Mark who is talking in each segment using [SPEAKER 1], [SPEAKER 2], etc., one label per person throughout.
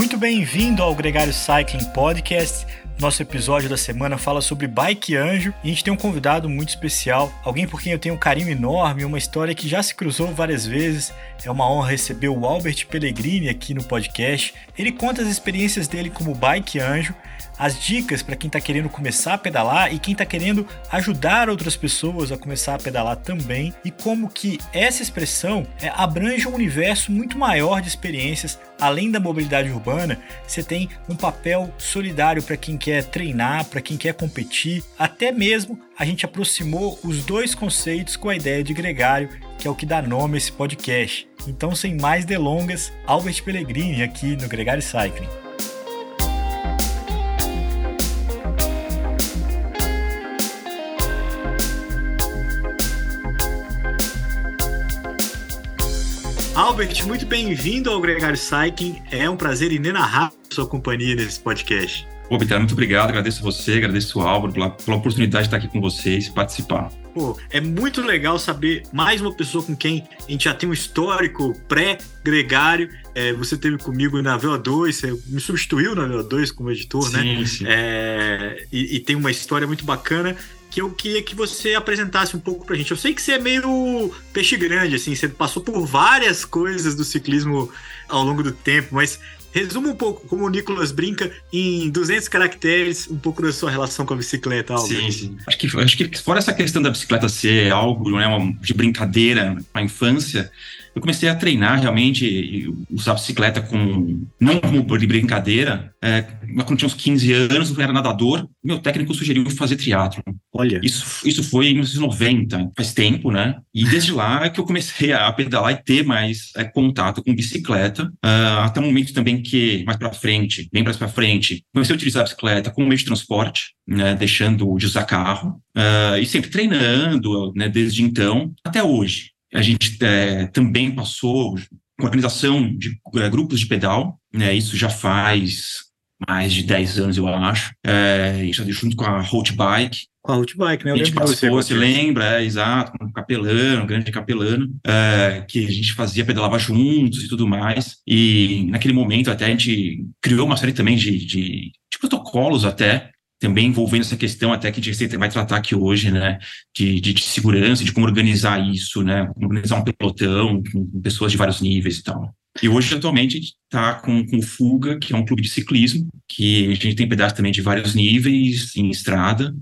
[SPEAKER 1] Muito bem-vindo ao Gregário Cycling Podcast. Nosso episódio da semana fala sobre Bike Anjo e a gente tem um convidado muito especial, alguém por quem eu tenho um carinho enorme, uma história que já se cruzou várias vezes. É uma honra receber o Albert Pellegrini aqui no podcast. Ele conta as experiências dele como Bike Anjo as dicas para quem está querendo começar a pedalar e quem está querendo ajudar outras pessoas a começar a pedalar também e como que essa expressão é, abrange um universo muito maior de experiências além da mobilidade urbana. Você tem um papel solidário para quem quer treinar, para quem quer competir, até mesmo a gente aproximou os dois conceitos com a ideia de gregário, que é o que dá nome a esse podcast. Então, sem mais delongas, Albert Pellegrini aqui no Gregário Cycling. Albert, muito bem-vindo ao Gregário Cycling. É um prazer inenarrável sua companhia nesse podcast.
[SPEAKER 2] Pô, Vitor, muito obrigado. Agradeço você, agradeço o Álvaro pela, pela oportunidade de estar aqui com vocês e participar.
[SPEAKER 1] Pô, é muito legal saber mais uma pessoa com quem a gente já tem um histórico pré-gregário. É, você teve comigo na VO2, você me substituiu na VO2 como editor,
[SPEAKER 2] sim,
[SPEAKER 1] né?
[SPEAKER 2] Sim.
[SPEAKER 1] É, e, e tem uma história muito bacana que eu queria que você apresentasse um pouco pra gente. Eu sei que você é meio peixe grande, assim, você passou por várias coisas do ciclismo ao longo do tempo, mas resuma um pouco, como o Nicolas brinca, em 200 caracteres, um pouco da sua relação com a bicicleta, Albert.
[SPEAKER 2] Sim, sim. Acho que, acho que fora essa questão da bicicleta ser algo né, de brincadeira na infância, eu comecei a treinar realmente, usar bicicleta com, não como de brincadeira, é, quando tinha uns 15 anos, eu era nadador, meu técnico sugeriu fazer triatlo.
[SPEAKER 1] Olha.
[SPEAKER 2] Isso, isso foi em 1990, faz tempo, né? E desde lá é que eu comecei a pedalar e ter mais é, contato com bicicleta, uh, até o momento também que, mais para frente, bem mais para frente, comecei a utilizar a bicicleta como meio de transporte, né, deixando de usar carro, uh, e sempre treinando, né, desde então até hoje. A gente é, também passou com a organização de é, grupos de pedal, né, isso já faz mais de 10 anos, eu acho, é, junto com a Road Bike.
[SPEAKER 1] Com a Road Bike, né? Eu
[SPEAKER 2] a gente participou, você lembra, é, exato, com o Capelano, o grande Capelano, é, que a gente fazia, pedalava juntos e tudo mais. E naquele momento até a gente criou uma série também de, de, de protocolos até, também envolvendo essa questão até que a gente vai tratar aqui hoje, né, de, de, de, segurança, de como organizar isso, né, como organizar um pelotão com pessoas de vários níveis e tal. E hoje, atualmente, a gente está com, com o Fuga, que é um clube de ciclismo, que a gente tem pedaços também de vários níveis em estrada,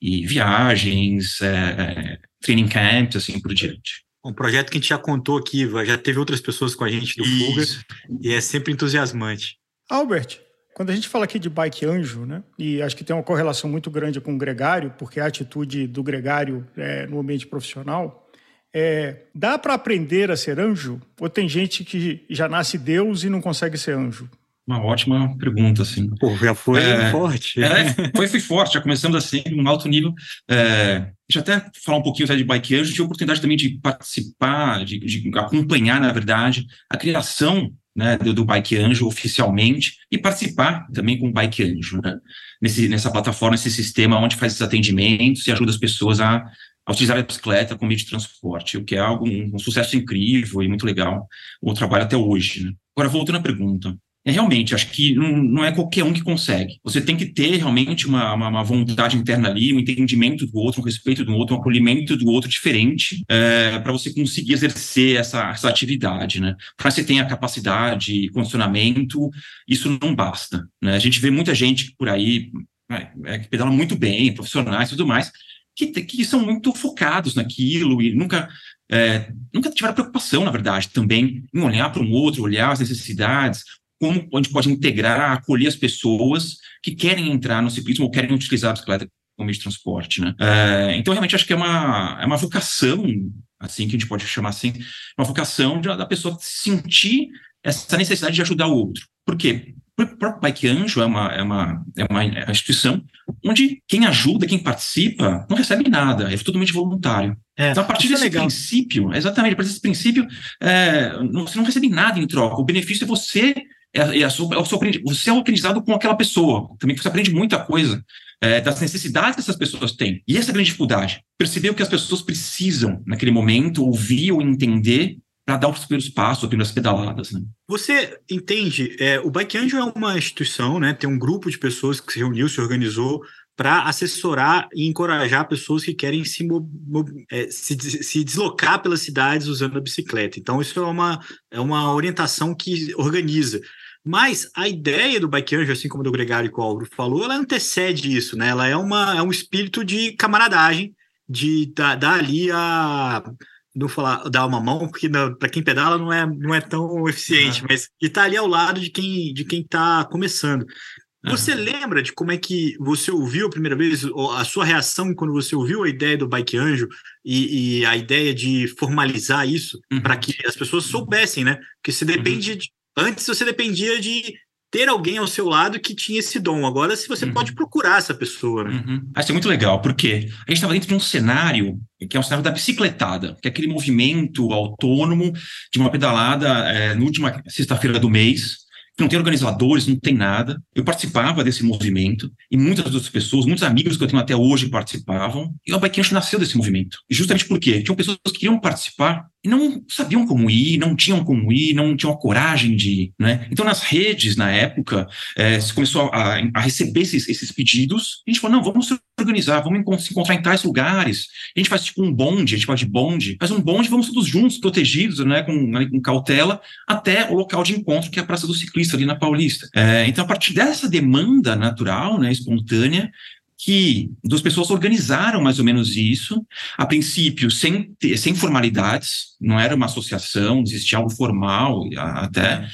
[SPEAKER 2] e viagens, é, é, training camps, assim por diante.
[SPEAKER 1] Um projeto que a gente já contou aqui, já teve outras pessoas com a gente do Isso. Fuga, e é sempre entusiasmante.
[SPEAKER 3] Albert, quando a gente fala aqui de bike anjo, né, e acho que tem uma correlação muito grande com o gregário, porque a atitude do gregário é, no ambiente profissional, é, dá para aprender a ser anjo? Ou tem gente que já nasce Deus e não consegue ser anjo?
[SPEAKER 2] Uma ótima pergunta, assim.
[SPEAKER 1] Pô, já foi é, forte.
[SPEAKER 2] É, foi, foi forte, já começamos assim, num alto nível. É, deixa eu até falar um pouquinho de Bike Anjo, tive a oportunidade também de participar, de, de acompanhar, na verdade, a criação né, do, do, Bike Anjo oficialmente e participar também com o Bike Anjo, né, nesse, nessa plataforma, esse sistema onde faz esses atendimentos e ajuda as pessoas a a utilizar a bicicleta como meio de transporte, o que é algo, um, um sucesso incrível e muito legal, o trabalho até hoje. Né? Agora, voltando à pergunta, é realmente, acho que não, não, é qualquer um que consegue. Você tem que ter realmente uma, uma, uma, vontade interna ali, um entendimento do outro, um respeito do outro, um acolhimento do outro diferente, é, para você conseguir exercer essa, essa atividade, né? Para você ter a capacidade, condicionamento, isso não basta. Né? A gente vê muita gente por aí é, é, que pedala muito bem, profissionais e tudo mais, que, que são muito focados naquilo e nunca, é, nunca tiveram preocupação, na verdade, também em olhar para um outro, olhar as necessidades, como a gente pode integrar, acolher as pessoas que querem entrar no ciclismo ou querem utilizar a bicicleta como meio de transporte, né? É, então, realmente, acho que é uma, é uma vocação, assim, que a gente pode chamar assim, uma vocação de, da pessoa sentir essa necessidade de ajudar o outro. Por quê? O próprio Bike Anjo é uma, é, uma, é uma instituição onde quem ajuda, quem participa, não recebe nada, é totalmente voluntário. É, então, a partir é desse é princípio, exatamente, a partir desse princípio, é, não, você não recebe nada em troca. O benefício é você, é, é, é o seu, você é o aprendizado com aquela pessoa. Também você aprende muita coisa é, das necessidades que essas pessoas têm. E essa é a grande dificuldade. Perceber o que as pessoas precisam naquele momento, ouvir ou entender para dar os primeiros passos, as pedaladas. Né?
[SPEAKER 4] Você entende, é, o Bike Angel é uma instituição, né, tem um grupo de pessoas que se reuniu, se organizou para assessorar e encorajar pessoas que querem se, é, se, se, deslocar pelas cidades usando a bicicleta. Então, isso é uma, é uma orientação que organiza. Mas a ideia do Bike Angel, assim como do Gregário Colbro falou, ela antecede isso, né? Ela é, uma, é um espírito de camaradagem, de dar, dar ali a não falar dar uma mão, porque para quem pedala não é, não é tão eficiente, uhum. mas de estar tá ali ao lado de quem de quem está começando. Você uhum. lembra de como é que você ouviu a primeira vez, a sua reação quando você ouviu a ideia do Bike Anjo e, e a ideia de formalizar isso uhum. para que as pessoas soubessem, né? Porque você depende uhum. de, antes você dependia de ter alguém ao seu lado que tinha esse dom. Agora, se você uhum. pode procurar essa pessoa. Né?
[SPEAKER 2] Uhum. Isso é muito legal, porque a gente estava dentro de um cenário que é um cenário da bicicletada, que é aquele movimento autônomo de uma pedalada é, na última sexta-feira do mês, não tem organizadores, não tem nada. Eu participava desse movimento e muitas outras pessoas, muitos amigos que eu tenho até hoje participavam. E o Bike nasceu desse movimento. E justamente porque tinham pessoas que queriam participar e não sabiam como ir, não tinham como ir, não tinham a coragem de ir, né? Então, nas redes, na época, é, se começou a, a receber esses, esses, pedidos, a gente falou, não, vamos se organizar, vamos se encontrar em tais lugares, a gente faz tipo um bonde, a gente fala de bonde, faz um bonde, vamos todos juntos, protegidos, né, com, né, com cautela, até o local de encontro, que é a Praça do Ciclista, ali na Paulista. É, então, a partir dessa demanda natural, né, espontânea, que duas pessoas organizaram mais ou menos isso, a princípio sem, sem formalidades, não era uma associação, existia algo formal até,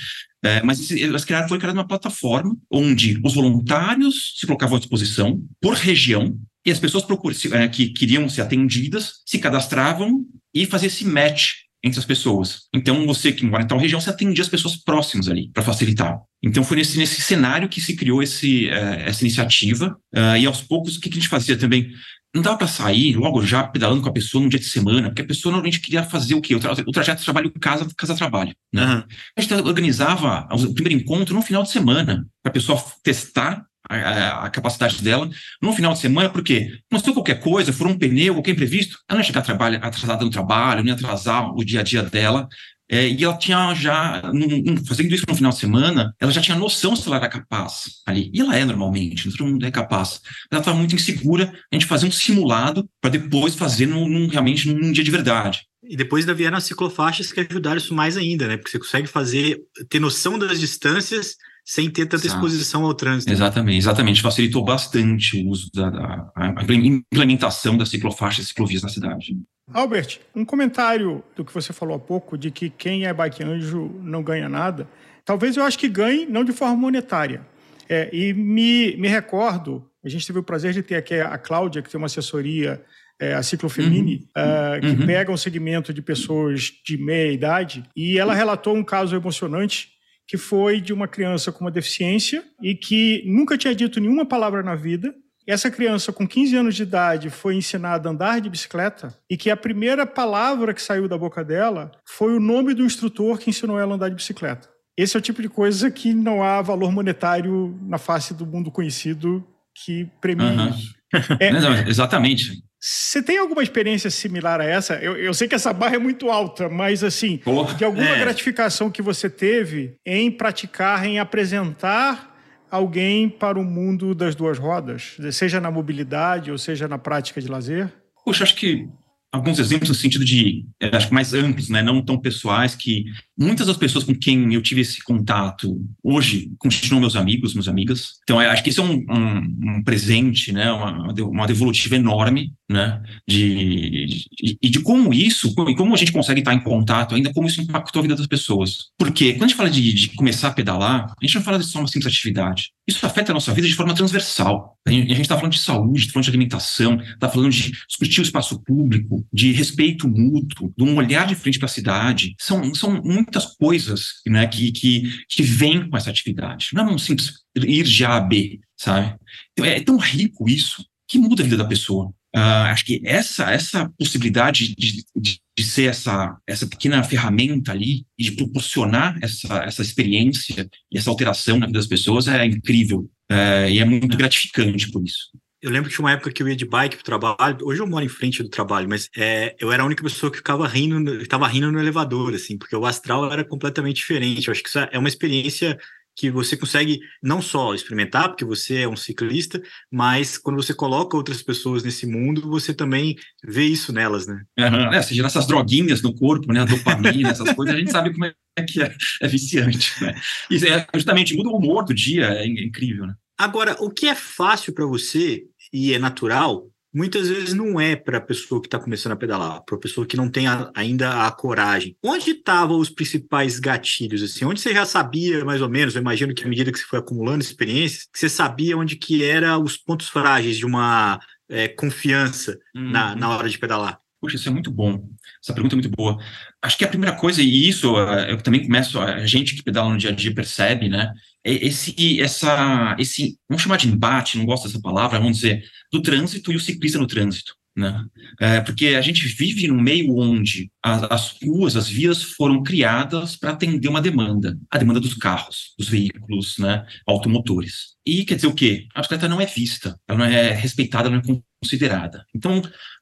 [SPEAKER 2] é, mas elas criaram, foi criada uma plataforma onde os voluntários se colocavam à disposição por região e as pessoas procuram, é, que queriam ser atendidas se cadastravam e faziam esse match entre as pessoas. Então, você que mora em tal região, você atendia as pessoas próximas ali, para facilitar. Então, foi nesse, nesse cenário que se criou esse, uh, essa iniciativa. Uh, e aos poucos, o que, que a gente fazia também? Não dava para sair logo já pedalando com a pessoa num dia de semana, porque a pessoa normalmente queria fazer o quê? O, tra o trajeto trabalho casa, casa trabalho. Né? A gente organizava o primeiro encontro no final de semana, para a pessoa testar a, a, capacidade dela no final de semana, porque sei qualquer coisa, for um pneu, qualquer imprevisto, ela não ia chegar trabalho, atrasada no trabalho, não ia atrasar o dia a dia dela. É, e ela tinha já, num, fazendo isso no final de semana, ela já tinha noção se ela era capaz ali. E ela é normalmente, todo mundo é capaz. Mas ela estava muito insegura, a gente fazia um simulado para depois fazer num, num, realmente num dia de verdade.
[SPEAKER 4] E depois ainda vieram as ciclofaixas que ajudaram isso mais ainda, né? Porque você consegue fazer, ter noção das distâncias sem ter tanta Exato. exposição ao trânsito.
[SPEAKER 2] Exatamente, exatamente. Facilitou bastante o uso da, da a implementação das ciclofaixas e ciclovias na cidade.
[SPEAKER 3] Albert, um comentário do que você falou há pouco, de que quem é bike anjo não ganha nada. Talvez eu acho que ganhe, não de forma monetária. É, e me, me recordo, a gente teve o prazer de ter aqui a Cláudia, que tem uma assessoria, é, a Ciclofemini, uhum. uh, que uhum. pega um segmento de pessoas de meia idade, e ela relatou um caso emocionante que foi de uma criança com uma deficiência e que nunca tinha dito nenhuma palavra na vida. Essa criança, com 15 anos de idade, foi ensinada a andar de bicicleta e que a primeira palavra que saiu da boca dela foi o nome do instrutor que ensinou ela a andar de bicicleta. Esse é o tipo de coisa que não há valor monetário na face do mundo conhecido que premia uhum. isso.
[SPEAKER 2] É, não, exatamente.
[SPEAKER 3] Você tem alguma experiência similar a essa? Eu, eu, sei que essa barra é muito alta, mas assim, de alguma é. gratificação que você teve em praticar, em apresentar alguém para o mundo das duas rodas, seja na mobilidade ou seja na prática de lazer?
[SPEAKER 2] Poxa, acho que alguns exemplos no sentido de, acho que mais amplos, né, não tão pessoais, que muitas das pessoas com quem eu tive esse contato hoje continuam meus amigos, minhas amigas. Então, acho que isso é um, um, um presente, né, uma, uma devolutiva enorme, né, de, de, e de como isso, e como a gente consegue estar em contato ainda, como isso impactou a vida das pessoas. Porque quando a gente fala de, de começar a pedalar, a gente não fala de só uma simples atividade. Isso afeta a nossa vida de forma transversal. A gente está falando de saúde, está falando de alimentação, está falando de discutir o espaço público, de respeito mútuo, de um olhar de frente para a cidade. São, são muitas coisas né, que, que, que vêm com essa atividade. Não é um simples ir de A a B, sabe? Então, é tão rico isso que muda a vida da pessoa. Uh, acho que essa essa possibilidade de, de, de, ser essa, essa pequena ferramenta ali e de proporcionar essa, essa experiência e essa alteração na vida das pessoas é incrível uh, e é muito gratificante por isso.
[SPEAKER 1] Eu lembro que tinha uma época que eu ia de bike pro trabalho. Hoje eu moro em frente do trabalho, mas é, eu era a única pessoa que ficava rindo, estava rindo no elevador, assim, porque o astral era completamente diferente. Eu acho que isso é uma experiência que você consegue não só experimentar, porque você é um ciclista, mas quando você coloca outras pessoas nesse mundo, você também vê isso nelas, né?
[SPEAKER 2] Uhum. É, seja essas droguinhas no corpo, né, a dopamina, essas coisas, a gente sabe como é que é, é viciante, né? E é, justamente muda o humor do dia, é incrível, né?
[SPEAKER 1] Agora, o que é fácil para você e é natural, muitas vezes não é para a pessoa que está começando a pedalar, para a pessoa que não tem a, ainda a coragem. Onde estavam os principais gatilhos? Assim, onde você já sabia mais ou menos? Eu imagino que à medida que você foi acumulando experiências, você sabia onde que eram os pontos frágeis de uma é, confiança uhum. na, na hora de pedalar.
[SPEAKER 2] Poxa, isso é muito bom. Essa pergunta é muito boa. Acho que a primeira coisa, e isso é, eu também começo, a gente que pedala no dia a dia percebe, né? É esse, essa, esse, vamos chamar de embate, não gosto dessa palavra, vamos dizer, do trânsito e o ciclista no trânsito. Né? É, porque a gente vive num meio onde as, as ruas, as vias foram criadas para atender uma demanda, a demanda dos carros, dos veículos, né, automotores. E quer dizer o quê? A bicicleta não é vista, ela não é respeitada, não é considerada. Então,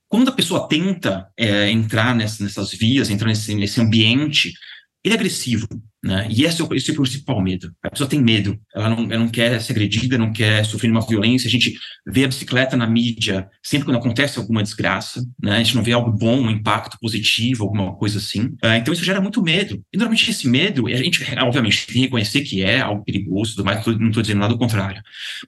[SPEAKER 2] quando a pessoa tenta é, entrar nessas, nessas vias, entrar nesse, nesse ambiente, ele é agressivo, né? E esse é, o, esse é o principal medo. A pessoa tem medo, ela não, ela não quer ser agredida, não quer sofrer uma violência. A gente vê a bicicleta na mídia sempre quando acontece alguma desgraça, né? A gente não vê algo bom, um impacto positivo, alguma coisa assim. Uh, então isso gera muito medo. E normalmente esse medo, a gente, obviamente, tem que reconhecer que é algo perigoso, mas não estou dizendo nada do contrário.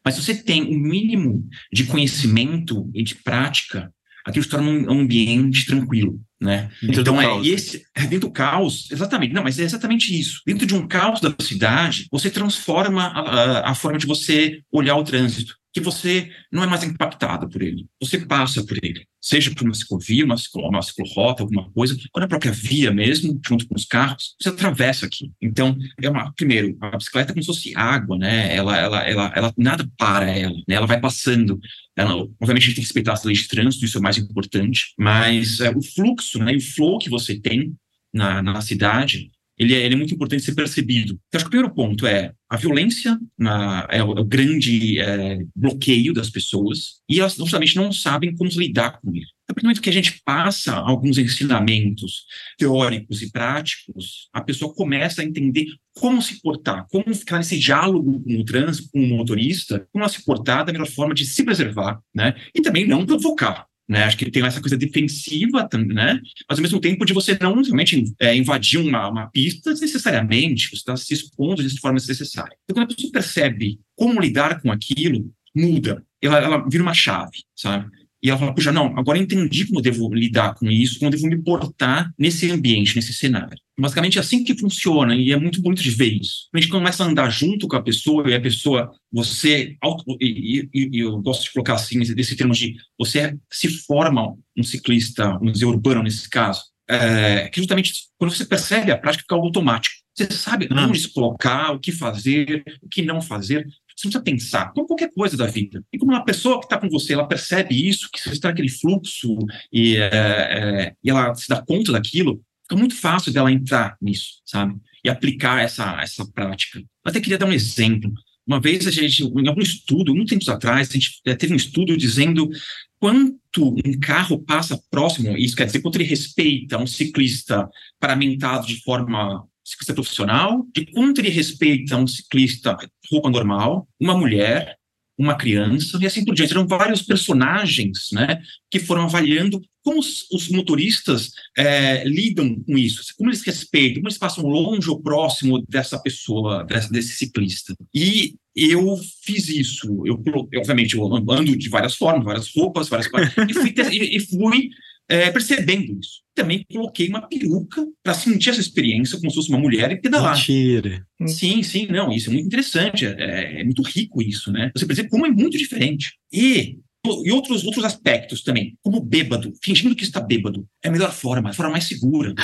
[SPEAKER 2] Mas se você tem um mínimo de conhecimento e de prática aquilo se torna um ambiente tranquilo, né? Dentro então é caos. esse é dentro do caos, exatamente. Não, mas é exatamente isso. Dentro de um caos da cidade, você transforma a, a, a forma de você olhar o trânsito que você não é mais impactado por ele. Você passa por ele, seja por uma ciclovia, uma, ciclo, uma ciclorrota, alguma coisa, ou na própria via mesmo, junto com os carros, você atravessa aqui. Então, é uma, primeiro, a bicicleta é como se fosse água, né? Ela, ela, ela, ela nada para ela, né? Ela vai passando. Ela, obviamente, a gente tem que respeitar as leis de trânsito, isso é o mais importante, mas é, o fluxo, né? E o flow que você tem na, na cidade ele é, ele é, muito importante ser percebido. Então, acho que o primeiro ponto é a violência na, é, o, é, o, grande é, bloqueio das pessoas e elas justamente não sabem como lidar com ele. A partir do momento que a gente passa alguns ensinamentos teóricos e práticos, a pessoa começa a entender como se portar, como ficar nesse diálogo com o trânsito, com o motorista, como se portar da melhor forma de se preservar, né? E também não provocar. Né? Acho que tem essa coisa defensiva, né? mas ao mesmo tempo de você não realmente é, invadir uma, uma pista desnecessariamente, você está se expondo de forma desnecessária. Então, quando a pessoa percebe como lidar com aquilo, muda, ela, ela vira uma chave, sabe? E ela fala, puxa, não, agora entendi como eu devo lidar com isso, como eu devo me portar nesse ambiente, nesse cenário. Basicamente é assim que funciona, e é muito bonito de ver isso. A gente começa a andar junto com a pessoa, e a pessoa, você, e, e, e eu gosto de colocar assim, desse termo de, você se forma um ciclista, um dizer, urbano nesse caso, é, que justamente quando você percebe a prática fica automático. Você sabe onde se colocar, o que fazer, o que não fazer. Você precisa pensar, como qualquer coisa da vida. E como uma pessoa que está com você, ela percebe isso, que você está naquele fluxo e, é, é, e ela se dá conta daquilo, fica muito fácil dela entrar nisso, sabe? E aplicar essa, essa prática. Eu até queria dar um exemplo. Uma vez a gente, em algum estudo, muito tempos atrás, a gente é, teve um estudo dizendo quanto um carro passa próximo, isso quer dizer, quanto ele respeita um ciclista paramentado de forma ciclista profissional, de quanto ele respeita um ciclista roupa normal, uma mulher, uma criança e assim por diante. Eram vários personagens né, que foram avaliando como os, os motoristas é, lidam com isso, como eles respeitam, como eles passam longe ou próximo dessa pessoa, desse, desse ciclista. E eu fiz isso. Eu, obviamente, eu ando de várias formas, várias roupas, várias e fui, e fui é, percebendo isso. Também coloquei uma peruca para sentir essa experiência como se fosse uma mulher e pedalar.
[SPEAKER 1] Mentira.
[SPEAKER 2] Sim, sim, não, isso é muito interessante, é, é muito rico isso, né? Você percebe como é muito diferente. E e outros, outros aspectos também, como bêbado, fingindo que está bêbado, é a melhor forma, a forma mais segura.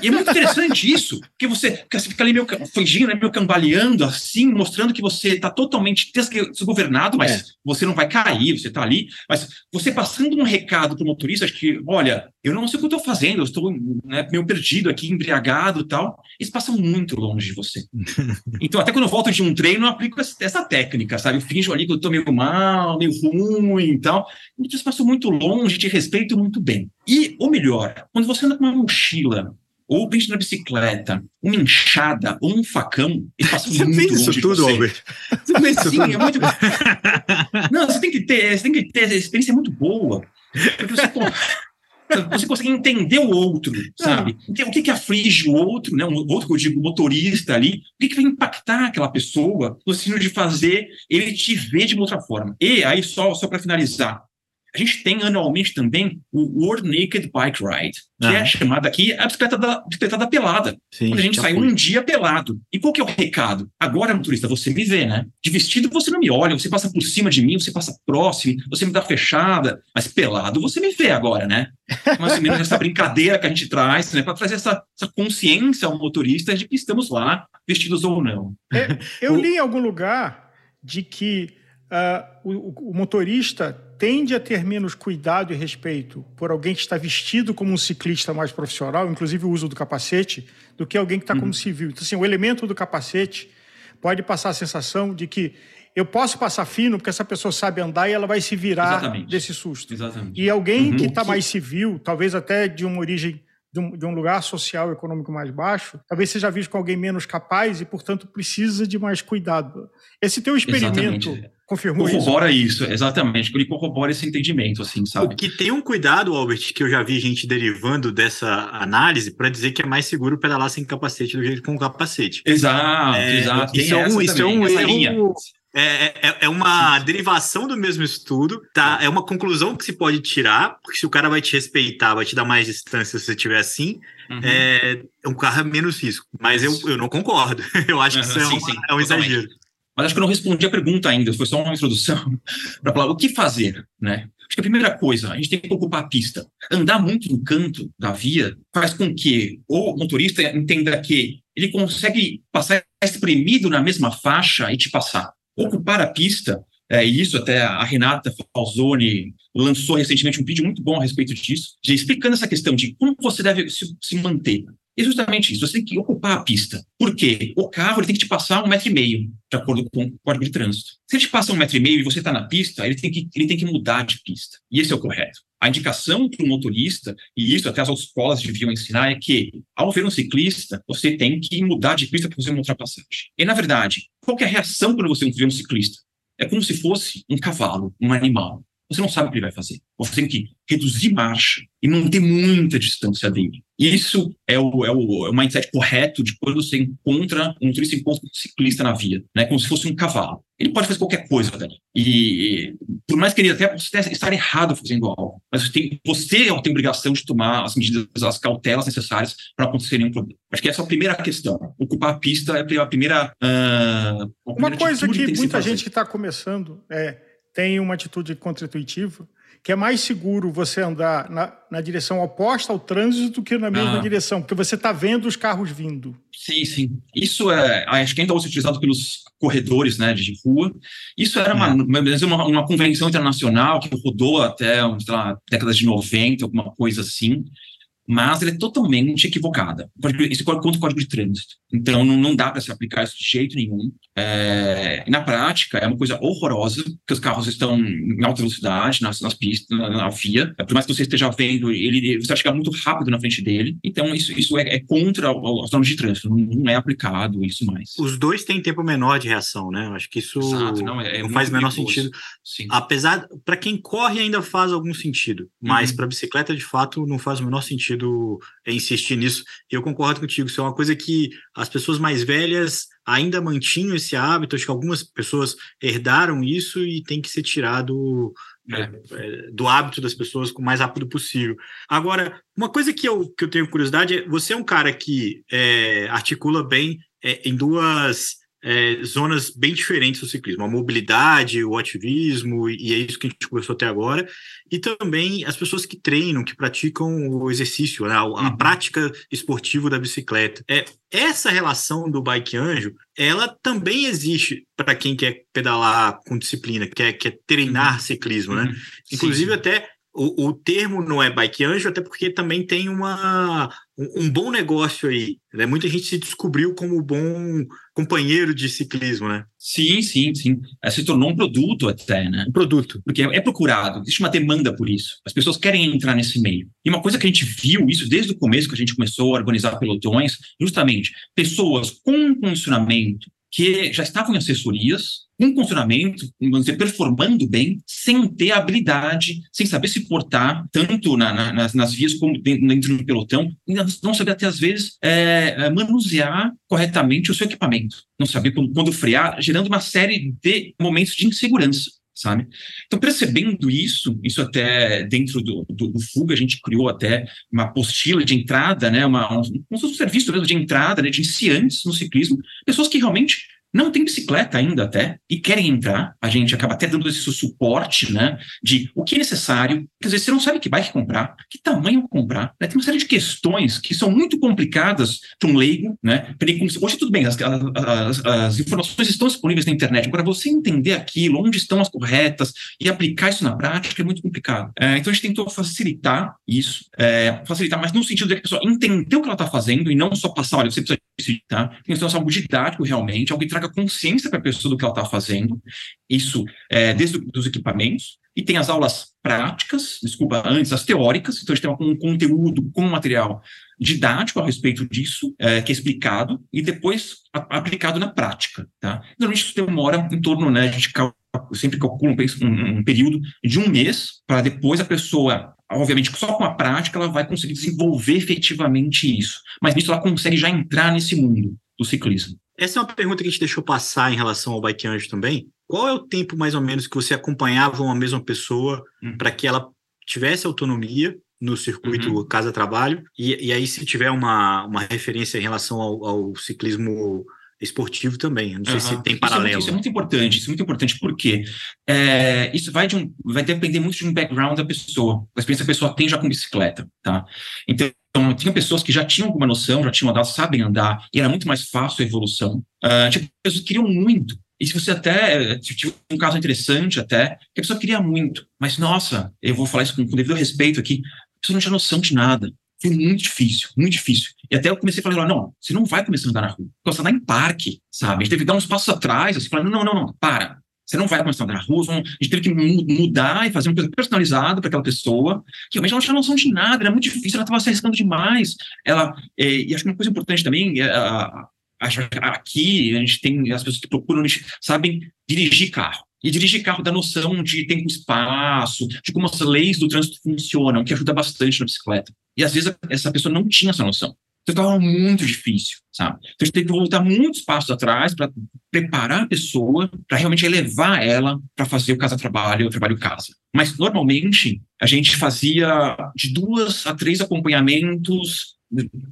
[SPEAKER 2] E é muito interessante isso, porque você, você fica ali meio fingindo, né, meio cambaleando, assim, mostrando que você está totalmente desgovernado, mas é. você não vai cair, você está ali. Mas você passando um recado para o motorista, acho que, olha, eu não sei o que eu estou fazendo, eu estou né, meio perdido aqui, embriagado e tal. Eles passam muito longe de você. então, até quando eu volto de um treino, eu aplico essa técnica, sabe? Eu finjo ali que eu estou meio mal, meio ruim e tal. Eles passam muito longe, te respeito muito bem. E, ou melhor, quando você anda com uma mochila ou pente na bicicleta, uma enxada ou um facão, eles passam você muito longe isso tudo, Albert? Você fez isso Sim, tudo? é muito... Não, você tem que ter, você tem que ter, a experiência é muito boa. Porque você você consegue entender o outro, sabe? O que, que aflige o outro, né? O outro que eu digo, motorista ali, o que, que vai impactar aquela pessoa no sentido de fazer ele te ver de uma outra forma. E aí, só, só para finalizar, a gente tem anualmente também o World Naked Bike Ride, que é chamada aqui a bicicleta da, bicicleta da pelada. Sim, quando a gente sai um dia pelado. E qual que é o recado? Agora, motorista, você me vê, né? De vestido você não me olha, você passa por cima de mim, você passa próximo, você me dá fechada, mas pelado você me vê agora, né? Mais ou menos essa brincadeira que a gente traz, né? Para trazer essa, essa consciência ao motorista de que estamos lá, vestidos ou não.
[SPEAKER 3] É, eu li em algum lugar de que uh, o, o motorista tende a ter menos cuidado e respeito por alguém que está vestido como um ciclista mais profissional, inclusive o uso do capacete, do que alguém que está uhum. como civil. Então, assim, o elemento do capacete pode passar a sensação de que eu posso passar fino porque essa pessoa sabe andar e ela vai se virar Exatamente. desse susto. Exatamente. E alguém uhum. que está mais civil, talvez até de uma origem de um, de um, lugar social e econômico mais baixo, talvez seja visto como alguém menos capaz e, portanto, precisa de mais cuidado. Esse teu experimento exatamente. confirmou
[SPEAKER 2] corrobora isso? isso? exatamente. Ele corrobora esse entendimento, assim, sabe?
[SPEAKER 4] O que tem um cuidado, Albert, que eu já vi gente derivando dessa análise para dizer que é mais seguro pedalar sem capacete do que com capacete.
[SPEAKER 2] Exato, é, exato.
[SPEAKER 4] Isso é, um, isso é um erro é, é, é, é uma derivação do mesmo estudo, tá? É uma conclusão que se pode tirar, porque se o cara vai te respeitar, vai te dar mais distância se você estiver assim, uhum. é, um carro é menos risco. Mas eu, eu não concordo. Eu acho que isso é, sim, uma, sim, é um exagero.
[SPEAKER 2] Mas acho que eu não respondi a pergunta ainda, foi só uma introdução para falar o que fazer, né? Acho que a primeira coisa, a gente tem que ocupar a pista. Andar muito no canto da via faz com que o motorista entenda que ele consegue passar espremido na mesma faixa e te passar ocupar a pista, é, e isso até a Renata Falzoni lançou recentemente um vídeo muito bom a respeito disso, de explicando essa questão de como você deve se, se manter. É justamente isso, você tem que ocupar a pista. Por quê? O carro ele tem que te passar um metro e meio, de acordo com o código de trânsito. Se ele te passa um metro e meio e você está na pista, ele tem, que, ele tem que mudar de pista. E esse é o correto. A indicação para o motorista, e isso até as escolas deviam ensinar, é que, ao ver um ciclista, você tem que mudar de pista para fazer uma ultrapassagem. E, na verdade, qual é a reação quando você vê um ciclista? É como se fosse um cavalo, um animal. Você não sabe o que ele vai fazer. Você tem que reduzir marcha e manter muita distância dele. Isso é o, é o, é o mindset correto de quando você encontra um turista encontra um ciclista na via, né? Como se fosse um cavalo. Ele pode fazer qualquer coisa dali. E por mais que ele até possa estar errado fazendo algo, mas você tem, você tem obrigação de tomar as medidas, as cautelas necessárias para acontecer nenhum problema. Acho que essa é a primeira questão. Ocupar a pista é a primeira. Uh,
[SPEAKER 3] a primeira Uma coisa que, que muita gente que está começando é tem uma atitude contra-intuitiva, que é mais seguro você andar na, na direção oposta ao trânsito do que na mesma ah. direção, porque você está vendo os carros vindo.
[SPEAKER 2] Sim, sim. Isso é, acho que ainda hoje utilizado pelos corredores né, de rua. Isso era uma, é. uma, uma convenção internacional que rodou até, sei lá, décadas de 90, alguma coisa assim mas ela é totalmente equivocada. Isso é contra o código de trânsito. Então, não, não dá para se aplicar isso de jeito nenhum. É, na prática, é uma coisa horrorosa, que os carros estão em alta velocidade nas, nas pistas, na, na, via. Por mais que você esteja vendo, ele, você vai chegar muito rápido na frente dele. Então, isso, isso é, é contra as normas de trânsito. Não, não, é aplicado isso mais.
[SPEAKER 4] Os dois têm tempo menor de reação, né? Eu acho que isso Exato, não, é, é não faz o menor sentido. Sim. Apesar, para quem corre ainda faz algum sentido, mas uhum. para bicicleta, de fato, não faz o menor sentido sentido insistir nisso. Eu concordo contigo, isso é uma coisa que as pessoas mais velhas ainda mantinham esse hábito, acho que algumas pessoas herdaram isso e tem que ser tirado é. É, do hábito das pessoas o mais rápido possível. Agora, uma coisa que eu, que eu tenho curiosidade é, você é um cara que é, articula bem é, em duas é, zonas bem diferentes do ciclismo, a mobilidade, o ativismo, e é isso que a gente conversou até agora, e também as pessoas que treinam, que praticam o exercício, né, a, a uhum. prática esportiva da bicicleta. É, essa relação do bike anjo, ela também existe para quem quer pedalar com disciplina, quer, quer treinar uhum. ciclismo, né? Uhum. Inclusive, sim. até o, o termo não é bike anjo, até porque também tem uma, um, um, bom negócio aí. Né? Muita gente se descobriu como bom companheiro de ciclismo, né?
[SPEAKER 2] Sim, sim, sim. É, se tornou um produto até, né?
[SPEAKER 4] Um produto.
[SPEAKER 2] Porque é, é procurado, existe uma demanda por isso. As pessoas querem entrar nesse meio. E uma coisa que a gente viu isso desde o começo, que a gente começou a organizar pelotões, justamente pessoas com condicionamento que já estavam em assessorias, com funcionamento, vamos dizer, performando bem, sem ter habilidade, sem saber se portar, tanto na, na, nas, nas, vias como dentro do pelotão, e não saber até às vezes é, é, manusear corretamente o seu equipamento, não saber quando, quando frear, gerando uma série de momentos de insegurança sabe? Então, percebendo isso, isso até dentro do, do, do, Fuga, a gente criou até uma apostila de entrada, né, uma, um, um serviço mesmo de entrada, né, de iniciantes no ciclismo, pessoas que realmente não tem bicicleta ainda até e querem entrar, a gente acaba até dando esse suporte, né, de o que é necessário, quer dizer, você não sabe que bike comprar, que tamanho comprar, né? tem uma série de questões que são muito complicadas para um leigo, né, hoje tudo bem, as, as, as, informações estão disponíveis na internet, agora você entender aquilo, onde estão as corretas e aplicar isso na prática é muito complicado. É, então a gente tentou facilitar isso, é, facilitar, mas no sentido de que a pessoa entender o que ela está fazendo e não só passar, olha, você precisa tá? Tem que ser algo didático realmente, algo que traga consciência para a pessoa do que ela está fazendo, isso é, desde os equipamentos, e tem as aulas práticas, desculpa, antes, as teóricas, então a gente tem um conteúdo com material didático a respeito disso, é, que é explicado, e depois a, aplicado na prática, tá? Normalmente isso demora em torno, né, a gente sempre calcula um, um, um período de um mês, para depois a pessoa obviamente, só com a prática ela vai conseguir desenvolver efetivamente isso. Mas nisso ela consegue já entrar nesse mundo do ciclismo.
[SPEAKER 4] Essa é uma pergunta que a gente deixou passar em relação ao Bike Anjo também. Qual é o tempo, mais ou menos, que você acompanhava uma mesma pessoa hum. para que ela tivesse autonomia no circuito uhum. casa-trabalho? E, e, aí, se tiver uma, uma referência em relação ao, ao ciclismo esportivo também. Não sei uhum. se tem paralelo. Isso é,
[SPEAKER 2] muito, isso é, muito, importante, isso é muito importante, porque é, isso vai, de um, vai depender muito de um background da pessoa, da experiência que a pessoa tem já com bicicleta, tá? Então, tinha pessoas que já tinham alguma noção, já tinham andado, sabem andar, e era muito mais fácil a evolução. Uh, tinha pessoas que queriam muito. E se você até, tive um caso interessante até, que a pessoa queria muito, mas nossa, eu vou falar isso com, com devido respeito aqui, a pessoa não tinha noção de nada. Foi muito difícil, muito difícil. E até eu comecei a falar, não, você não vai começar a andar na rua, você vai andar em parque, sabe? A gente teve que dar uns passos atrás, assim, falando, não, não, não, para, você não vai começar a andar na rua, a gente teve que mudar e fazer uma coisa personalizada para aquela pessoa, que realmente ela não tinha noção de nada, era muito difícil, ela estava se arriscando demais. Ela, é, e acho que uma coisa importante também, é, a, aqui a gente tem as pessoas que procuram, sabem dirigir carro. E dirigir carro dá noção de tempo e espaço, de como as leis do trânsito funcionam, que ajuda bastante na bicicleta. E às vezes essa pessoa não tinha essa noção. Então estava muito difícil, sabe? Então a gente teve que voltar muitos passos atrás para preparar a pessoa, para realmente elevar ela para fazer o casa-trabalho, o trabalho-casa. Mas normalmente a gente fazia de duas a três acompanhamentos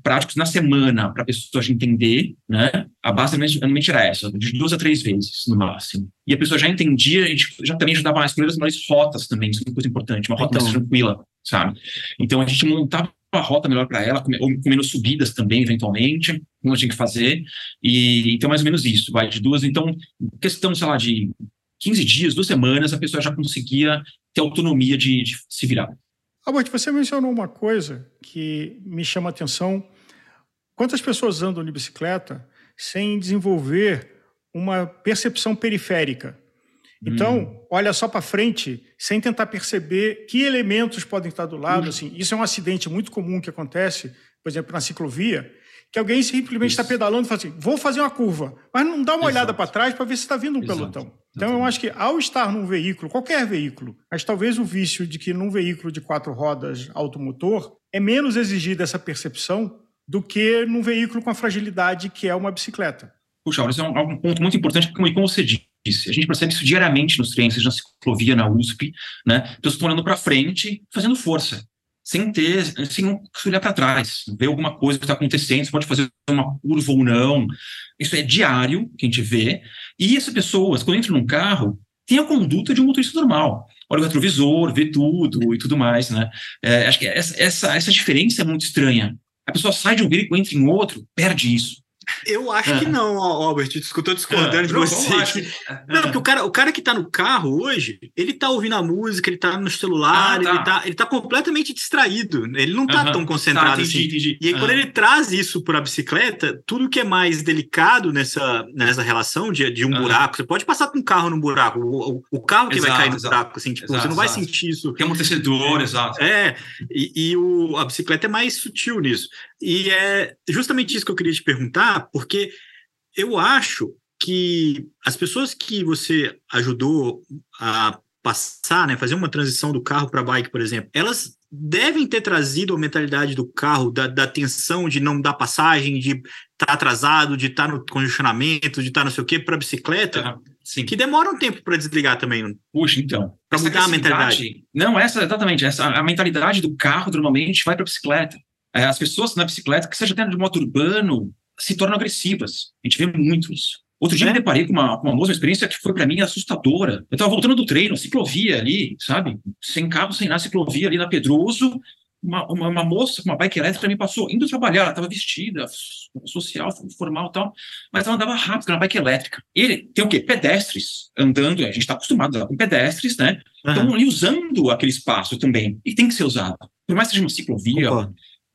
[SPEAKER 2] práticos na semana para a pessoa entender, né? A base realmente era essa, de duas a três vezes no máximo. E a pessoa já entendia, a gente já também ajudava mais com as melhores rotas também, isso é uma coisa importante, uma rota então, mais tranquila, sabe? Então a gente montava uma rota melhor para ela, com, com menos subidas também, eventualmente, como tinha que fazer. E então, mais ou menos isso, vai de duas. Então, questão, sei lá, de 15 dias, duas semanas, a pessoa já conseguia ter autonomia de, de se virar.
[SPEAKER 3] Albert, você mencionou uma coisa que me chama a atenção. Quantas pessoas andam de bicicleta sem desenvolver uma percepção periférica? Então, hum. olha só para frente, sem tentar perceber que elementos podem estar do lado. Hum. Assim, isso é um acidente muito comum que acontece, por exemplo, na ciclovia, que alguém simplesmente está pedalando e fala assim: vou fazer uma curva, mas não dá uma Exato. olhada para trás para ver se está vindo um Exato. pelotão. Então, eu acho que ao estar num veículo, qualquer veículo, mas talvez o vício de que num veículo de quatro rodas automotor é menos exigida essa percepção do que num veículo com a fragilidade que é uma bicicleta.
[SPEAKER 2] Puxa, isso é um, um ponto muito importante, porque, como você disse, a gente percebe isso diariamente nos treinos, seja na ciclovia, na USP, né? Pessoas estão olhando para frente, fazendo força, sem ter, sem olhar para trás, ver alguma coisa que está acontecendo, você pode fazer uma curva ou não. Isso é diário que a gente vê. E essas pessoas, quando entram num carro, têm a conduta de um motorista normal. Olha o retrovisor, vê tudo e tudo mais, né? É, acho que essa, essa, essa diferença é muito estranha. A pessoa sai de um veículo, entra em outro, perde isso
[SPEAKER 4] Eu acho que não, Albert. Estou discordando ah, de você. Não, porque o cara, o cara que está no carro hoje, ele está ouvindo a música, ele está no celular, ah, tá. ele, está ele tá completamente distraído. Ele não está tão concentrado tá, entendi, assim. Entendi. E aí, quando ele traz isso para a bicicleta, tudo que é mais delicado nessa, nessa relação de, de um buraco, você pode passar com um carro num buraco. O, o, o carro que exato, vai cair no exato. buraco, assim, tipo, exato, você não vai sentir isso.
[SPEAKER 2] Tem amortecedor, é, exato.
[SPEAKER 4] É, e, e o, a bicicleta é mais sutil nisso. E é justamente isso que eu queria te perguntar, porque eu acho que as pessoas que você ajudou a passar, né, fazer uma transição do carro para bike, por exemplo, elas devem ter trazido a mentalidade do carro, da, da tensão de não dar passagem, de estar tá atrasado, de estar tá no congestionamento, de estar tá não sei o quê, para a bicicleta, sim. que demora um tempo para desligar também.
[SPEAKER 2] Puxa, então.
[SPEAKER 4] Para mudar a mentalidade.
[SPEAKER 2] Não, essa, exatamente. Essa, a mentalidade do carro normalmente vai para a bicicleta. É, as pessoas na bicicleta, que seja dentro de moto urbano, se tornam agressivas. A gente vê muito isso. Outro dia é. eu me deparei com uma, com uma moça, uma experiência que foi para mim assustadora. Eu estava voltando do treino, ciclovia ali, sabe? Sem carro, sem nada, ciclovia ali na Pedroso. Uma, uma, uma moça com uma bike elétrica me passou, indo trabalhar, ela estava vestida, social, formal e tal, mas ela andava rápido, uma bike elétrica. Ele tem o quê? Pedestres andando, a gente está acostumado com pedestres, né? Então, ali usando aquele espaço também, e tem que ser usado. Por mais que seja uma ciclovia,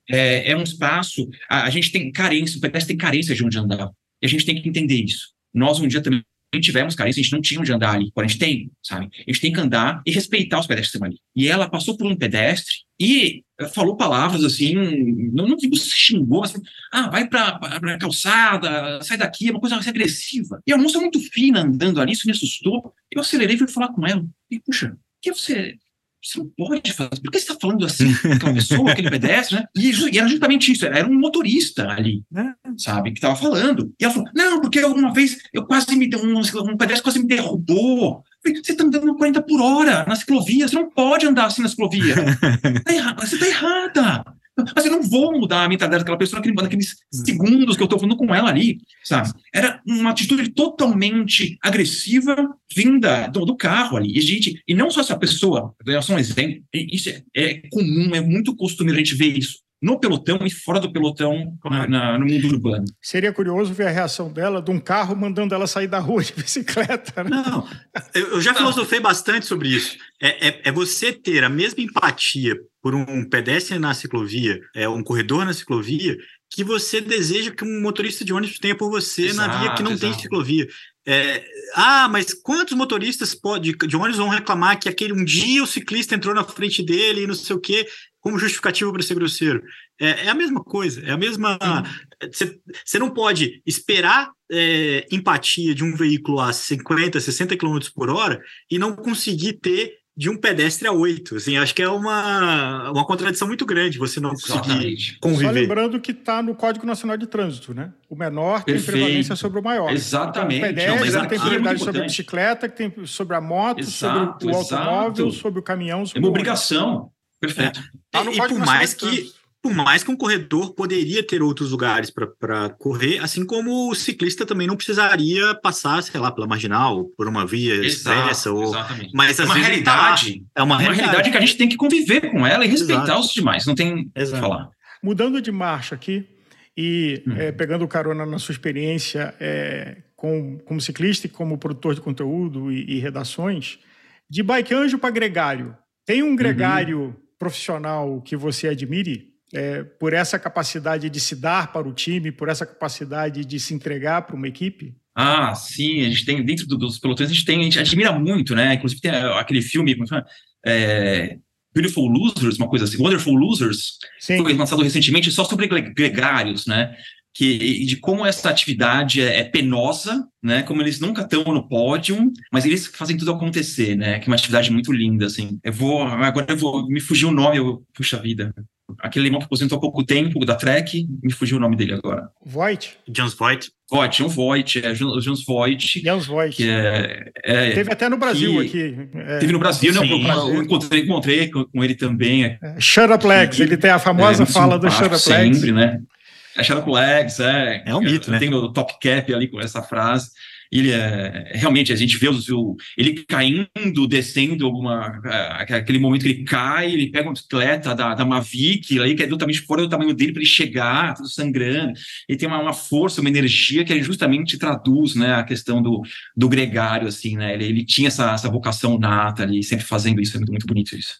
[SPEAKER 2] é, é, um espaço, a, a, gente tem carência, o pedestre tem carência de onde andar, e a gente tem que entender isso. Nós um dia também tivemos carência, a gente não tinha onde andar ali, porém a gente tem, sabe? A gente tem que andar e respeitar os pedestres ali. E ela passou por um pedestre e falou palavras assim, não, não digo xingou, mas ah, vai pra, pra calçada, sai daqui, é uma coisa mais agressiva. E a moça muito fina andando ali, isso me assustou. Eu acelerei e fui falar com ela. E, puxa, que você você não pode fazer. Por que você está falando assim com aquela pessoa, aquele pedestre, né? E, e, era justamente isso, era um motorista ali, né? sabe, que estava falando. E ela falou: não, porque uma vez eu quase me um, um pedestre quase me derrubou. Você está andando 40 por hora na ciclovia, você não pode andar assim na ciclovia. tá você está errada. Mas eu não vou mudar a mentalidade daquela pessoa naquele, naqueles hum. segundos que eu estou falando com ela ali, sabe? Era uma atitude totalmente agressiva vinda do, do carro ali. E, gente, e não só essa pessoa, é só um exemplo, isso é, é comum, é muito costumeiro a gente ver isso no pelotão e fora do pelotão na, na, no mundo urbano.
[SPEAKER 3] Seria curioso ver a reação dela de um carro mandando ela sair da rua de bicicleta.
[SPEAKER 4] Né? Não, eu já filosofei bastante sobre isso. É, é, é, você ter a mesma empatia por um pedestre na ciclovia, é um corredor na ciclovia, que você deseja que um motorista de ônibus tenha por você exato, na via que não exato. tem ciclovia. É, ah, mas quantos motoristas pode, de ônibus vão reclamar que aquele um dia o ciclista entrou na frente dele e não sei o quê? Como justificativa para ser grosseiro. É, é, a mesma coisa, é a mesma. Você não pode esperar é, empatia de um veículo a 50, 60 km por hora e não conseguir ter de um pedestre a oito. Assim, acho que é uma, uma contradição muito grande você não conseguir conviver. Só
[SPEAKER 3] lembrando que está no Código Nacional de Trânsito, né? O menor tem Perfeito. prevalência sobre o maior.
[SPEAKER 2] Exatamente.
[SPEAKER 3] Então, o pedestre não, tem prioridade é sobre a bicicleta, que tem sobre a moto, exato, sobre o automóvel, exato. sobre o caminhão. Sobre
[SPEAKER 2] é uma obrigação. Perfeito.
[SPEAKER 4] É. e, e por mais que por mais que um corredor poderia ter outros lugares para correr, assim como o ciclista também não precisaria passar, sei lá, pela marginal, por uma via Exato, expressa. Ou... Exatamente. Mas,
[SPEAKER 2] é uma realidade. Tá... É uma, é uma realidade. realidade. que a gente tem que conviver com ela e respeitar Exato. os demais. Não tem o que falar.
[SPEAKER 3] Mudando de marcha aqui e hum. é, pegando carona na sua experiência é, com, como ciclista e como produtor de conteúdo e, e redações, de bike anjo para gregário. Tem um uhum. gregário uhum profissional que você admire é, por essa capacidade de se dar para o time, por essa capacidade de se entregar para uma equipe?
[SPEAKER 2] Ah, sim, a gente tem, dentro dos pelotões, a gente tem, a gente admira muito, né? Inclusive tem aquele filme, é, Beautiful Losers, uma coisa assim, Wonderful Losers, sim. foi lançado recentemente só sobre gregários, né? Que, de como essa atividade é, é, penosa, né? Como eles nunca estão no pódio, mas eles fazem tudo acontecer, né? Que é uma atividade muito linda, assim. Eu vou, agora eu vou, me fugiu o nome, eu, puxa vida. Aquele irmão que aposentou há pouco tempo da Trek, me fugiu o nome dele agora.
[SPEAKER 3] Voigt?
[SPEAKER 4] Jones Voigt.
[SPEAKER 2] Voigt, John Voigt, é Jones Voigt.
[SPEAKER 3] Jones Voigt.
[SPEAKER 2] Que é, é,
[SPEAKER 3] teve até no Brasil aqui.
[SPEAKER 2] É, teve no Brasil, né? Eu, eu encontrei, encontrei com, com ele também. É,
[SPEAKER 3] Shut Up Legs, ele tem a famosa é, fala do Shut Up Legs.
[SPEAKER 2] Sempre, né? É Sherlock Legs, é.
[SPEAKER 4] É um mito, né?
[SPEAKER 2] Tem o Top Cap ali com essa frase. ele é realmente a gente vê o, ele caindo, descendo alguma aquele momento que ele cai, ele pega uma bicicleta da, da Mavic, aí que é totalmente fora do tamanho dele para ele chegar, tudo sangrando. Ele tem uma, uma, força, uma energia que justamente traduz, né, a questão do, do gregário assim, né? Ele, ele tinha essa, essa vocação nata ali, sempre fazendo isso, é muito, muito bonito isso.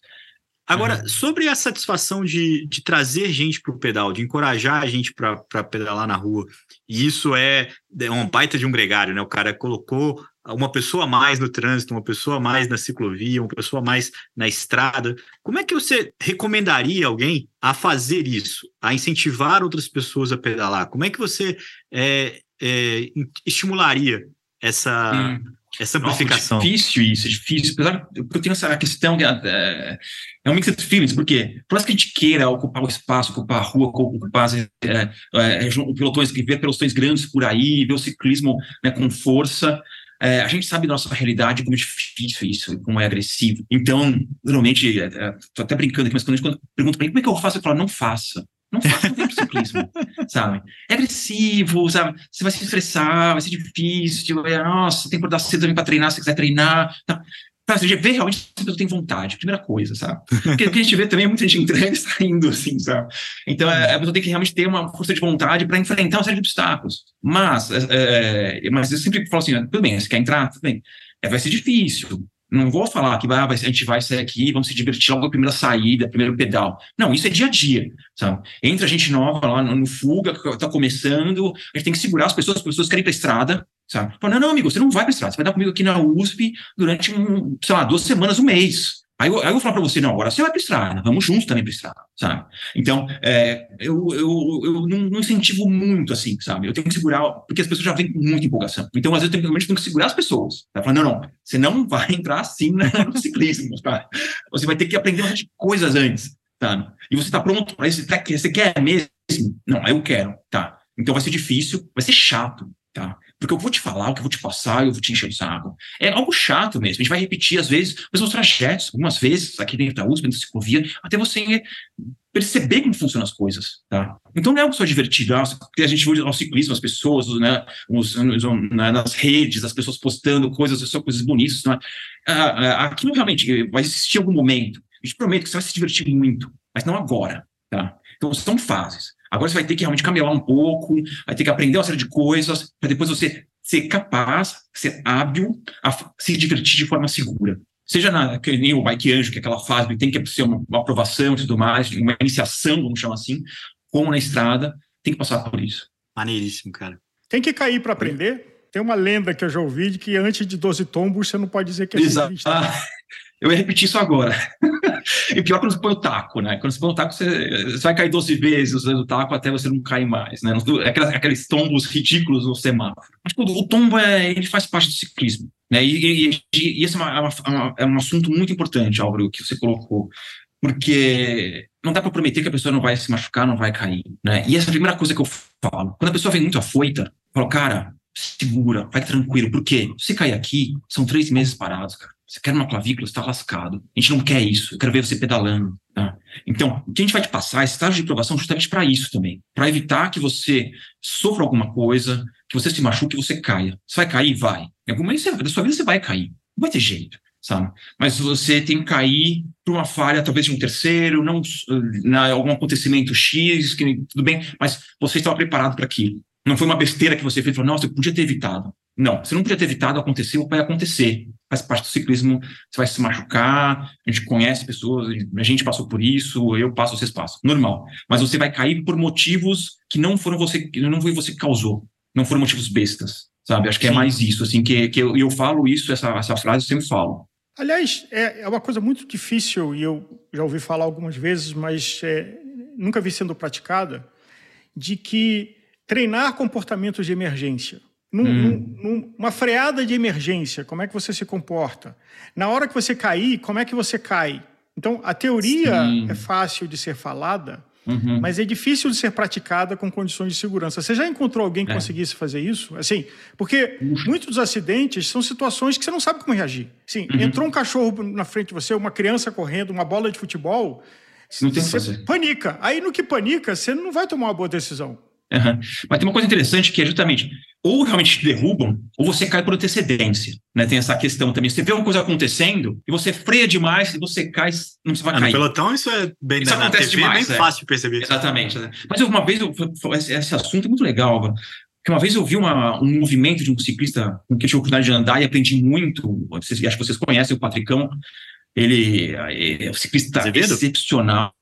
[SPEAKER 4] Agora, uhum. sobre a satisfação de, de trazer gente para o pedal, de encorajar a gente para pedalar na rua, e isso é, é uma baita de um gregário, né? O cara colocou uma pessoa a mais no trânsito, uma pessoa a mais na ciclovia, uma pessoa a mais na estrada. Como é que você recomendaria alguém a fazer isso, a incentivar outras pessoas a pedalar? Como é que você é, é, estimularia essa, hum. Essa amplificação?
[SPEAKER 2] Nossa, é difícil isso, é difícil. Apesar que eu tenho essa questão, é, é um mix de feelings, porque por mais que a gente queira ocupar o espaço, ocupar a rua, ocupar é, é, pelotões, ver pelotões grandes por aí, ver o ciclismo né, com força, é, a gente sabe da nossa realidade como é difícil isso, como é agressivo. Então, normalmente, estou é, até brincando aqui, mas quando a gente pergunta para mim como é que eu faço, eu falo, não faça. Não faça tempo ciclismo, sabe? É agressivo, sabe? Você vai se estressar, vai ser difícil. É, nossa, tem que acordar cedo também para treinar, se quiser treinar. Tá. Pra você ver realmente se a pessoa tem vontade, primeira coisa, sabe? Porque o que a gente vê também é muita gente entrando e saindo, assim, sabe? Então é, a pessoa tem que realmente ter uma força de vontade para enfrentar uma série de obstáculos. Mas, é, é, mas eu sempre falo assim: tudo bem, você quer entrar? Tudo bem. É, vai ser difícil, não vou falar que ah, a gente vai sair aqui, vamos se divertir logo na primeira saída, primeiro pedal. Não, isso é dia a dia, sabe? Entra gente nova lá no, no fuga, está começando, a gente tem que segurar as pessoas, as pessoas querem ir para a estrada, sabe? Fala, não, não, amigo, você não vai para a estrada, você vai dar comigo aqui na USP durante, um, sei lá, duas semanas, um mês. Aí eu, aí eu vou falar para você, não, agora você vai para estrada, vamos juntos também para estrada, sabe? Então, é, eu, eu, eu não, não, incentivo muito, assim, sabe? Eu tenho que segurar, porque as pessoas já vêm com muita empolgação. Então, às vezes, eu tenho, eu tenho que segurar as pessoas. Tá falando, não, não, você não vai entrar assim no ciclismo, tá? Você vai ter que aprender um monte de coisas antes, tá? E você está pronto para isso? Você quer mesmo? Não, eu quero, tá? Então vai ser difícil, vai ser chato, tá? Porque eu vou te falar, o que eu vou te passar, eu vou te encher o saco. É algo chato mesmo. A gente vai repetir, às vezes, os mesmos trajetos, algumas vezes, aqui dentro da USP, dentro da ciclovia, até você perceber como funcionam as coisas, tá? Então não é algo só divertido, ah, a gente vê ao ciclismo, as pessoas, né, os, né, nas redes, as pessoas postando coisas, só coisas bonitas, né? aquilo realmente vai existir algum momento. A gente promete que você vai se divertir muito, mas não agora, tá? Então são fases. Agora você vai ter que realmente caminhar um pouco, vai ter que aprender uma série de coisas, para depois você ser capaz, ser hábil a se divertir de forma segura. Seja na, que nem o Bike Anjo, que é aquela fase que tem que ser uma, uma aprovação e tudo mais, uma iniciação, vamos chamar assim, como na estrada, tem que passar por isso.
[SPEAKER 4] Maneiríssimo, cara.
[SPEAKER 3] Tem que cair para aprender? Tem uma lenda que eu já ouvi de que antes de 12 tombos você não pode dizer que é
[SPEAKER 2] Exato. Ah, eu ia repetir isso agora. e pior quando você põe o taco, né? Quando você põe o taco, você, você vai cair 12 vezes usando o taco até você não cair mais, né? Aquelas, aqueles tombos ridículos no semáforo. O tombo é, ele faz parte do ciclismo. Né? E, e, e esse é, uma, é, uma, é, um assunto muito importante, Álvaro, que você colocou. Porque não dá para prometer que a pessoa não vai se machucar, não vai cair. Né? E essa é a primeira coisa que eu falo. Quando a pessoa vem muito afoita, eu falo, cara, segura, vai tranquilo. Por quê? Se cair aqui, são três meses parados, cara. Você quer uma clavícula, está lascado. A gente não quer isso. Eu quero ver você pedalando. Tá? Então, o que a gente vai te passar é estágio de provação justamente para isso também. Para evitar que você sofra alguma coisa, que você se machuque, que você caia. Você vai cair? Vai. Em algum momento da sua vida você vai cair. Não vai ter jeito, sabe? Mas você tem que cair por uma falha, talvez de um terceiro, não na algum acontecimento X, que tudo bem, mas você estava preparado para aquilo. Não foi uma besteira que você fez, falou, nossa, eu podia ter evitado. Não, você não podia ter evitado, aconteceu, vai acontecer. Faz parte do ciclismo, você vai se machucar, a gente conhece pessoas, a gente passou por isso, eu passo, vocês passam. Normal. Mas você vai cair por motivos que não foram você, que não foi você que causou. Não foram motivos bestas, sabe? Acho que é Sim. é mais isso, assim, que, que eu, eu falo isso, essa, essa frase eu sempre falo.
[SPEAKER 3] Aliás, é, é uma coisa muito difícil, e eu já ouvi falar algumas vezes, mas é, nunca vi sendo praticada, de que treinar comportamentos de emergência num, hum. num, numa freada de emergência, como é que você se comporta? Na hora que você cair, como é que você cai? Então, a teoria Sim. é fácil de ser falada, uhum. mas é difícil de ser praticada com condições de segurança. Você já encontrou alguém que é. conseguisse fazer isso? Assim, porque muitos dos acidentes são situações que você não sabe como reagir. Sim, uhum. entrou um cachorro na frente de você, uma criança correndo, uma bola de futebol,
[SPEAKER 2] não tem você
[SPEAKER 3] fazer. panica. Aí no que panica, você não vai tomar uma boa decisão.
[SPEAKER 2] Uhum. Mas tem uma coisa interessante que é justamente ou realmente te derrubam, ou você cai por antecedência. Né? Tem essa questão também. Você vê uma coisa acontecendo e você freia demais e você cai, não você vai ah, cair.
[SPEAKER 4] No pelotão, isso é bem isso acontece TV, demais, é bem é. fácil de perceber.
[SPEAKER 2] Exatamente. Né? Mas uma vez, eu, esse assunto é muito legal, que uma vez eu vi uma, um movimento de um ciclista com quem eu tive a oportunidade de andar e aprendi muito. Vocês, acho que vocês conhecem o Patricão. Ele é um ciclista Azevedo? excepcional,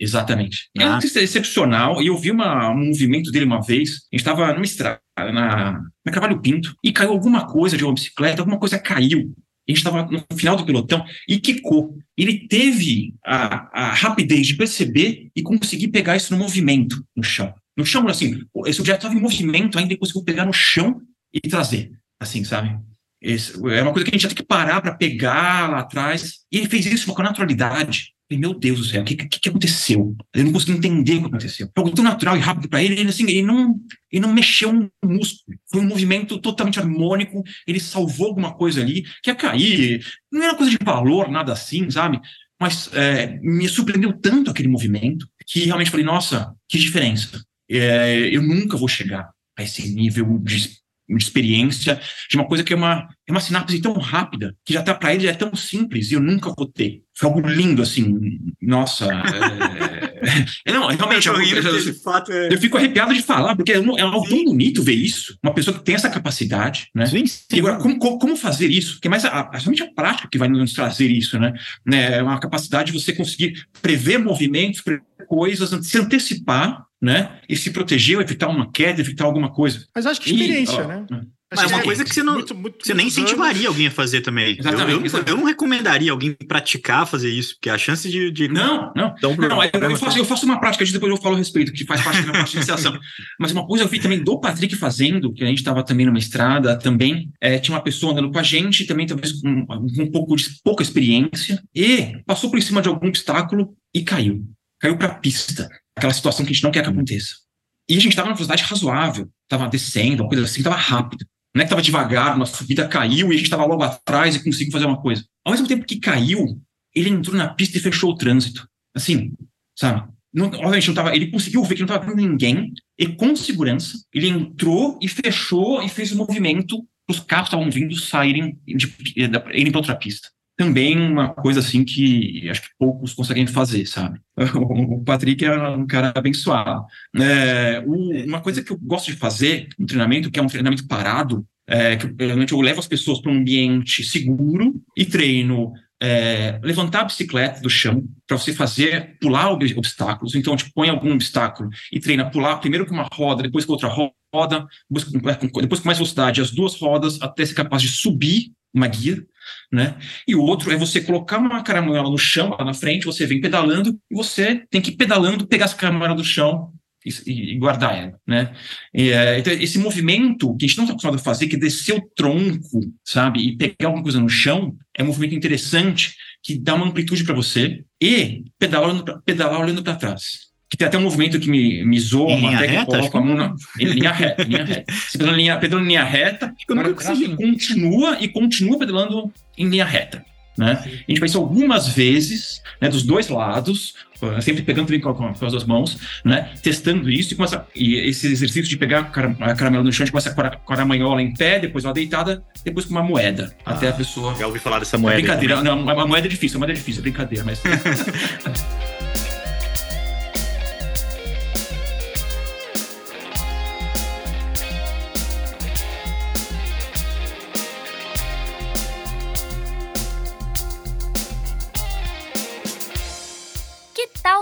[SPEAKER 2] exatamente. Ah. É um ah. ciclista excepcional, e eu vi uma, um movimento dele uma vez. A gente estava numa estrada, na, na Carvalho Pinto, e caiu alguma coisa de uma bicicleta, alguma coisa caiu. A gente estava no final do pelotão e quicou. Ele teve a, a rapidez de perceber e conseguir pegar isso no movimento, no chão. No chão, assim, esse objeto estava em movimento ainda e conseguiu pegar no chão e trazer, assim, sabe? É uma coisa que a gente já tem que parar para pegar lá atrás. E ele fez isso com naturalidade. Falei, meu Deus do céu, o que, que, que, aconteceu? Eu não consegui entender o que aconteceu. Foi algo tão natural e rápido para ele, ele, assim, ele não, ele não mexeu um músculo. Foi um movimento totalmente harmônico, ele salvou alguma coisa ali, que ia cair. Não era coisa de valor, nada assim, sabe? Mas é, me surpreendeu tanto aquele movimento que realmente falei, nossa, que diferença. É, eu nunca vou chegar a esse nível de de experiência, de uma coisa que é uma, é uma sinapse tão rápida, que já tá para ele é tão simples e eu nunca vou ter. Foi algo lindo, assim, nossa. É... não, realmente, eu, eu, eu, fato é... eu fico arrepiado de falar, porque é, é algo tão bonito ver isso, uma pessoa que tem essa capacidade, né? Sim, sim. E agora, como, como fazer isso? Porque é mais a, somente a prática que vai nos trazer isso, né? né? É uma capacidade de você conseguir prever movimentos, prever coisas, se antecipar né? E se proteger, evitar uma queda, evitar alguma coisa.
[SPEAKER 3] Mas acho que experiência, e, né?
[SPEAKER 4] Mas é uma coisa que você não, muito, muito, você nem incentivaria anos. alguém a fazer também. Exatamente, eu, eu, exatamente. eu, não recomendaria alguém praticar fazer isso, porque a chance de. de
[SPEAKER 2] não, não. Um não eu, eu, faço, eu faço uma prática, depois eu falo a respeito, que faz parte da minha parte de iniciação. Mas uma coisa eu vi também do Patrick fazendo, que a gente estava também numa estrada, também é, tinha uma pessoa andando com a gente, também talvez com um, um pouco de pouca experiência, e passou por cima de algum obstáculo e caiu. Caiu para a pista aquela situação que a gente não quer que aconteça. E a gente estava numa velocidade razoável, estava descendo, uma coisa assim, estava rápido. Não é que estava devagar, nossa subida caiu e a gente estava logo atrás e conseguiu fazer uma coisa. Ao mesmo tempo que caiu, ele entrou na pista e fechou o trânsito. Assim, sabe? Não, obviamente não tava, ele conseguiu ver que não estava vendo ninguém e com segurança ele entrou e fechou e fez o um movimento para os carros que estavam vindo saírem de, irem para outra pista também uma coisa assim que acho que poucos conseguem fazer, sabe? O Patrick é um cara abençoado. É, uma coisa que eu gosto de fazer no treinamento, que é um treinamento parado, é que realmente eu levo as pessoas para um ambiente seguro e treino é, levantar a bicicleta do chão para você fazer pular obstáculos. Então, tipo, põe algum obstáculo e treina pular primeiro com uma roda, depois com outra roda, depois com, depois com mais velocidade, as duas rodas, até ser capaz de subir uma guia né? E o outro é você colocar uma caramanhola no chão, lá na frente, você vem pedalando e você tem que ir pedalando, pegar essa caramanhola do chão e, e guardar ela, né? E, é, então, esse movimento que a gente não está acostumado a fazer, que é descer o tronco, sabe, e pegar alguma coisa no chão, é um movimento interessante que dá uma amplitude para você e pedalar pedalar olhando para trás que tem até um movimento que me, me zoa,
[SPEAKER 4] em linha até
[SPEAKER 2] reta,
[SPEAKER 4] que coloca a
[SPEAKER 2] mão na, em linha reta, linha reta. Você pedala em linha, pedala em linha reta, e continua e continua pedalando em linha reta. Né? A gente faz isso algumas vezes, né, dos dois lados, eh, sempre pegando também com, com, com, as duas mãos, né, testando isso e, começa, e esse exercício de pegar a caramela no chão, a gente começa com a caramanhola em pé, depois uma deitada, depois com uma moeda, ah, até a pessoa...
[SPEAKER 4] Já ouvi falar dessa moeda.
[SPEAKER 2] É brincadeira, não, uma moeda é difícil, uma moeda é difícil, é brincadeira, mas...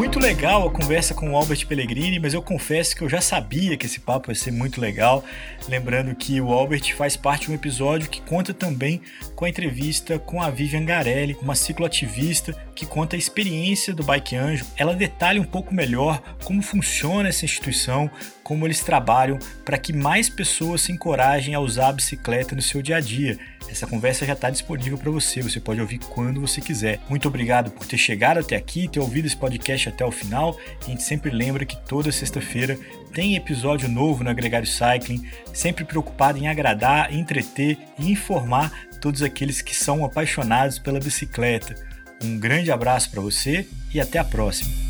[SPEAKER 1] Muito legal a conversa com o Albert Pellegrini, mas eu confesso que eu já sabia que esse papo ia ser muito legal. Lembrando que o Albert faz parte de um episódio que conta também com a entrevista com a Vivian Garelli, uma cicloativista que conta a experiência do Bike Anjo. Ela detalha um pouco melhor como funciona essa instituição, como eles trabalham para que mais pessoas se encorajem a usar a bicicleta no seu dia a dia. Essa conversa já está disponível para você, você pode ouvir quando você quiser. Muito obrigado por ter chegado até aqui, ter ouvido esse podcast até o final. A gente sempre lembra que toda sexta-feira tem episódio novo no Agregário Cycling, sempre preocupado em agradar, entreter e informar todos aqueles que são apaixonados pela bicicleta. Um grande abraço para você e até a próxima.